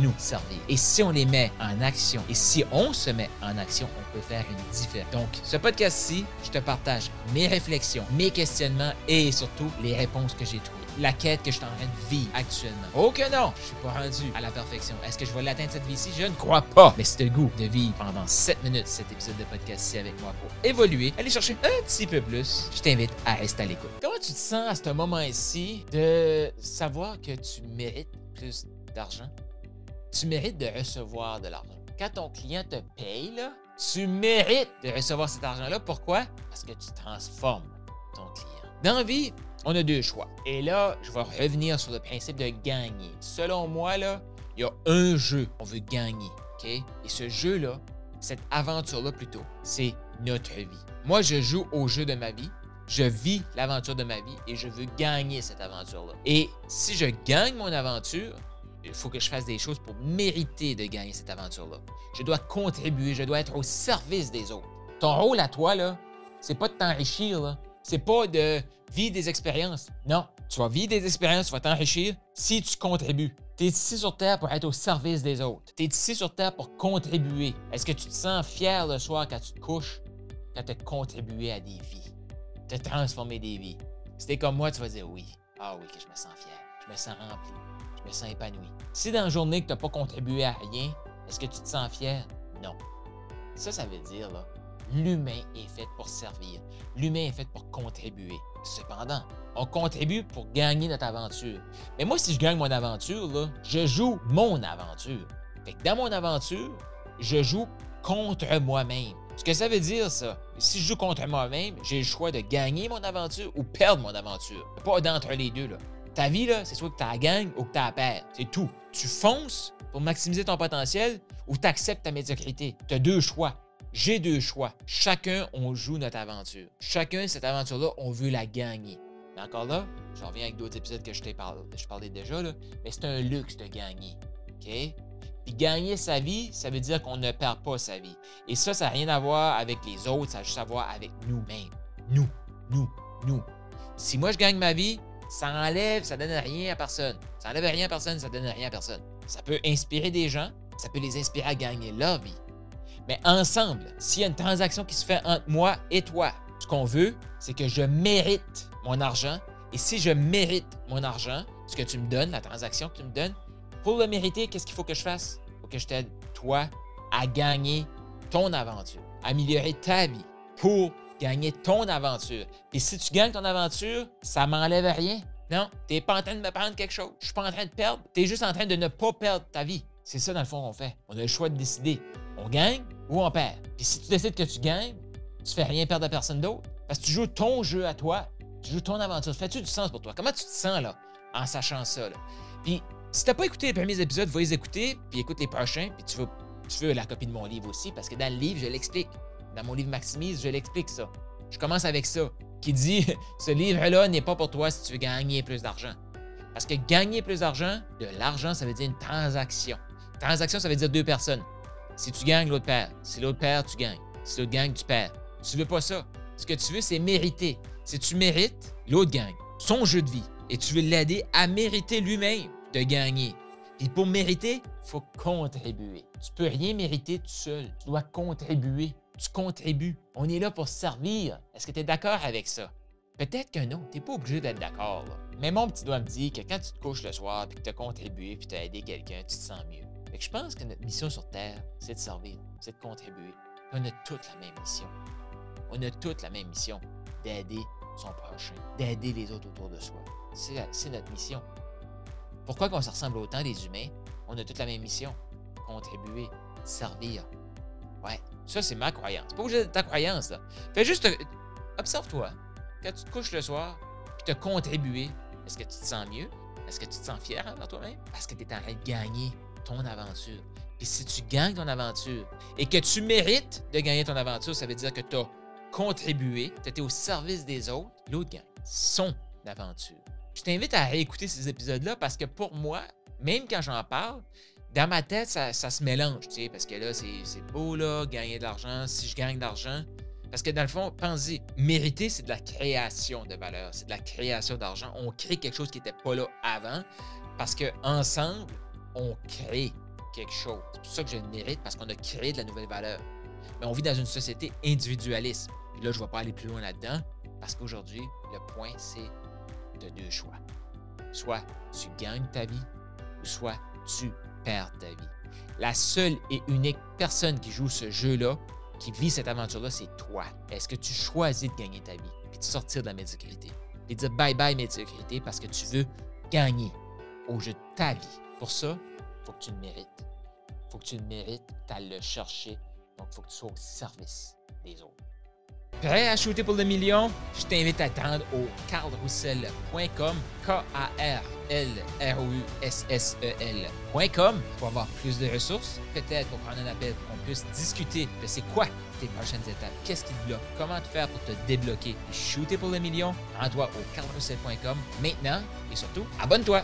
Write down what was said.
nous servir. Et si on les met en action, et si on se met en action, on peut faire une différence. Donc, ce podcast-ci, je te partage mes réflexions, mes questionnements et surtout les réponses que j'ai trouvées la quête que je suis en train de vivre actuellement. Oh que non, je suis pas rendu à la perfection. Est-ce que je vais l'atteindre cette vie-ci? Je ne crois pas. Mais c'est le goût de vivre pendant 7 minutes cet épisode de podcast-ci avec moi pour évoluer, aller chercher un petit peu plus. Je t'invite à rester à l'écoute. Comment tu te sens à ce moment-ci de savoir que tu mérites plus d'argent? Tu mérites de recevoir de l'argent. Quand ton client te paye, tu mérites de recevoir cet argent-là. Pourquoi? Parce que tu transformes ton client. Dans la vie, on a deux choix. Et là, je vais revenir sur le principe de gagner. Selon moi, là, il y a un jeu qu'on veut gagner. Et ce jeu-là, cette aventure-là plutôt, c'est notre vie. Moi, je joue au jeu de ma vie. Je vis l'aventure de ma vie et je veux gagner cette aventure-là. Et si je gagne mon aventure, il faut que je fasse des choses pour mériter de gagner cette aventure-là. Je dois contribuer, je dois être au service des autres. Ton rôle à toi, là, c'est pas de t'enrichir. C'est pas de vivre des expériences. Non, tu vas vivre des expériences, tu vas t'enrichir si tu contribues. Tu es ici sur Terre pour être au service des autres. Tu es ici sur Terre pour contribuer. Est-ce que tu te sens fier le soir quand tu te couches, quand tu as contribué à des vies, tu as transformé des vies? Si t'es comme moi, tu vas dire oui. Ah oui, que je me sens fier, je me sens rempli je me sens. Si dans la journée que tu n'as pas contribué à rien, est-ce que tu te sens fier? Non. Ça, ça veut dire, là, l'humain est fait pour servir. L'humain est fait pour contribuer. Cependant, on contribue pour gagner notre aventure. Mais moi, si je gagne mon aventure, là, je joue mon aventure. Fait que dans mon aventure, je joue contre moi-même. Ce que ça veut dire, ça, si je joue contre moi-même, j'ai le choix de gagner mon aventure ou perdre mon aventure. Pas d'entre les deux, là. Ta vie, c'est soit que tu la gagnes ou que tu la perds. C'est tout. Tu fonces pour maximiser ton potentiel ou tu acceptes ta médiocrité. Tu as deux choix. J'ai deux choix. Chacun, on joue notre aventure. Chacun, cette aventure-là, on veut la gagner. Mais encore là, je reviens avec d'autres épisodes que je t'ai parlé, je parlais déjà, là, mais c'est un luxe de gagner. OK? Puis gagner sa vie, ça veut dire qu'on ne perd pas sa vie. Et ça, ça n'a rien à voir avec les autres, ça a juste à voir avec nous-mêmes. Nous, nous, nous. Si moi je gagne ma vie, ça enlève, ça donne rien à personne. Ça enlève rien à personne, ça donne rien à personne. Ça peut inspirer des gens, ça peut les inspirer à gagner leur vie. Mais ensemble, s'il y a une transaction qui se fait entre moi et toi, ce qu'on veut, c'est que je mérite mon argent. Et si je mérite mon argent, ce que tu me donnes, la transaction que tu me donnes, pour le mériter, qu'est-ce qu'il faut que je fasse? Il faut que je t'aide, toi, à gagner ton aventure, à améliorer ta vie pour gagner ton aventure. Et si tu gagnes ton aventure, ça m'enlève rien. Non, tu n'es pas en train de me prendre quelque chose. Je suis pas en train de perdre. Tu es juste en train de ne pas perdre ta vie. C'est ça, dans le fond, qu'on fait. On a le choix de décider. On gagne ou on perd. Puis si tu décides que tu gagnes, tu fais rien perdre à personne d'autre. Parce que tu joues ton jeu à toi. Tu joues ton aventure. Fais-tu du sens pour toi? Comment tu te sens, là, en sachant ça, là? Puis, si t'as pas écouté les premiers épisodes, va les écouter, puis écoute les prochains, puis tu veux, tu veux la copie de mon livre aussi, parce que dans le livre, je l'explique. Dans mon livre Maximise, je l'explique ça. Je commence avec ça, qui dit ce livre-là n'est pas pour toi si tu veux gagner plus d'argent. Parce que gagner plus d'argent, de l'argent, ça veut dire une transaction. Transaction, ça veut dire deux personnes. Si tu gagnes, l'autre perd. Si l'autre perd, tu gagnes. Si l'autre gagne, tu perds. Tu veux pas ça. Ce que tu veux, c'est mériter. Si tu mérites, l'autre gagne. Son jeu de vie. Et tu veux l'aider à mériter lui-même de gagner. Et pour mériter, il faut contribuer. Tu peux rien mériter tout seul. Tu dois contribuer tu contribues. On est là pour servir. Est-ce que tu es d'accord avec ça? Peut-être que non, tu n'es pas obligé d'être d'accord. Mais mon petit doigt me dit que quand tu te couches le soir, puis que tu as contribué, puis tu as aidé quelqu'un, tu te sens mieux. Fait que je pense que notre mission sur Terre, c'est de servir, c'est de contribuer. On a toute la même mission. On a toute la même mission d'aider son prochain, d'aider les autres autour de soi. C'est notre mission. Pourquoi qu'on se ressemble autant des humains? On a toute la même mission. Contribuer, servir. Ouais, ça, c'est ma croyance. Pas obligé ta croyance, là. Fais juste. Euh, observe-toi. Quand tu te couches le soir, puis tu as contribué, est-ce que tu te sens mieux? Est-ce que tu te sens fier envers toi-même? Parce que tu es en train de gagner ton aventure. Et si tu gagnes ton aventure et que tu mérites de gagner ton aventure, ça veut dire que tu as contribué, tu étais au service des autres, l'autre gagne son aventure. Je t'invite à réécouter ces épisodes-là parce que pour moi, même quand j'en parle, dans ma tête, ça, se mélange, tu sais, parce que là, c'est beau, là, gagner de l'argent. Si je gagne de l'argent, parce que dans le fond, pensez, mériter, c'est de la création de valeur, c'est de la création d'argent. On crée quelque chose qui n'était pas là avant parce qu'ensemble, on crée quelque chose. C'est pour ça que je le mérite parce qu'on a créé de la nouvelle valeur. Mais on vit dans une société individualiste. Et là, je ne vais pas aller plus loin là-dedans parce qu'aujourd'hui, le point, c'est de deux choix. Soit tu gagnes ta vie ou soit tu perds ta vie. La seule et unique personne qui joue ce jeu-là, qui vit cette aventure-là, c'est toi. Est-ce que tu choisis de gagner ta vie et de sortir de la médiocrité? Et de dire bye bye médiocrité parce que tu veux gagner au jeu de ta vie? Pour ça, il faut que tu le mérites. Il faut que tu le mérites, tu as le chercher. Donc, il faut que tu sois au service des autres. Prêt à shooter pour le million? Je t'invite à attendre au carlroussel.com, K-A-R-L-R-O-U-S-S-E-L.com pour avoir plus de ressources, peut-être pour prendre un appel pour qu'on puisse discuter de c'est quoi tes prochaines étapes, qu'est-ce qui te bloque, comment te faire pour te débloquer et shooter pour le million. Rends-toi au carlroussel.com maintenant et surtout, abonne-toi!